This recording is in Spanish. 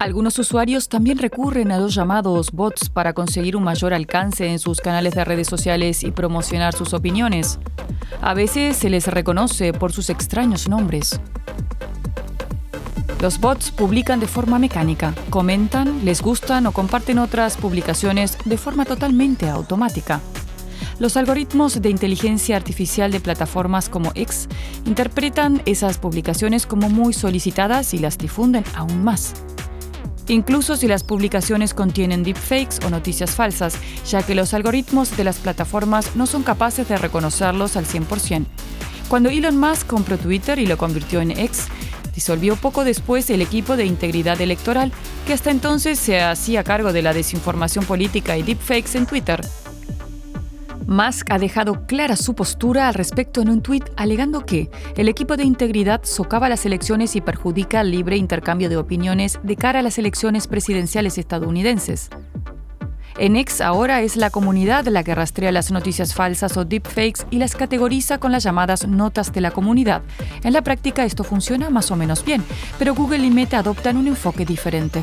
Algunos usuarios también recurren a los llamados bots para conseguir un mayor alcance en sus canales de redes sociales y promocionar sus opiniones. A veces se les reconoce por sus extraños nombres. Los bots publican de forma mecánica, comentan, les gustan o comparten otras publicaciones de forma totalmente automática. Los algoritmos de inteligencia artificial de plataformas como X interpretan esas publicaciones como muy solicitadas y las difunden aún más incluso si las publicaciones contienen deepfakes o noticias falsas, ya que los algoritmos de las plataformas no son capaces de reconocerlos al 100%. Cuando Elon Musk compró Twitter y lo convirtió en X, disolvió poco después el equipo de integridad electoral que hasta entonces se hacía cargo de la desinformación política y deepfakes en Twitter. Musk ha dejado clara su postura al respecto en un tuit alegando que el equipo de integridad socava las elecciones y perjudica el libre intercambio de opiniones de cara a las elecciones presidenciales estadounidenses. En X ahora es la comunidad la que rastrea las noticias falsas o deepfakes y las categoriza con las llamadas notas de la comunidad. En la práctica esto funciona más o menos bien, pero Google y Meta adoptan un enfoque diferente.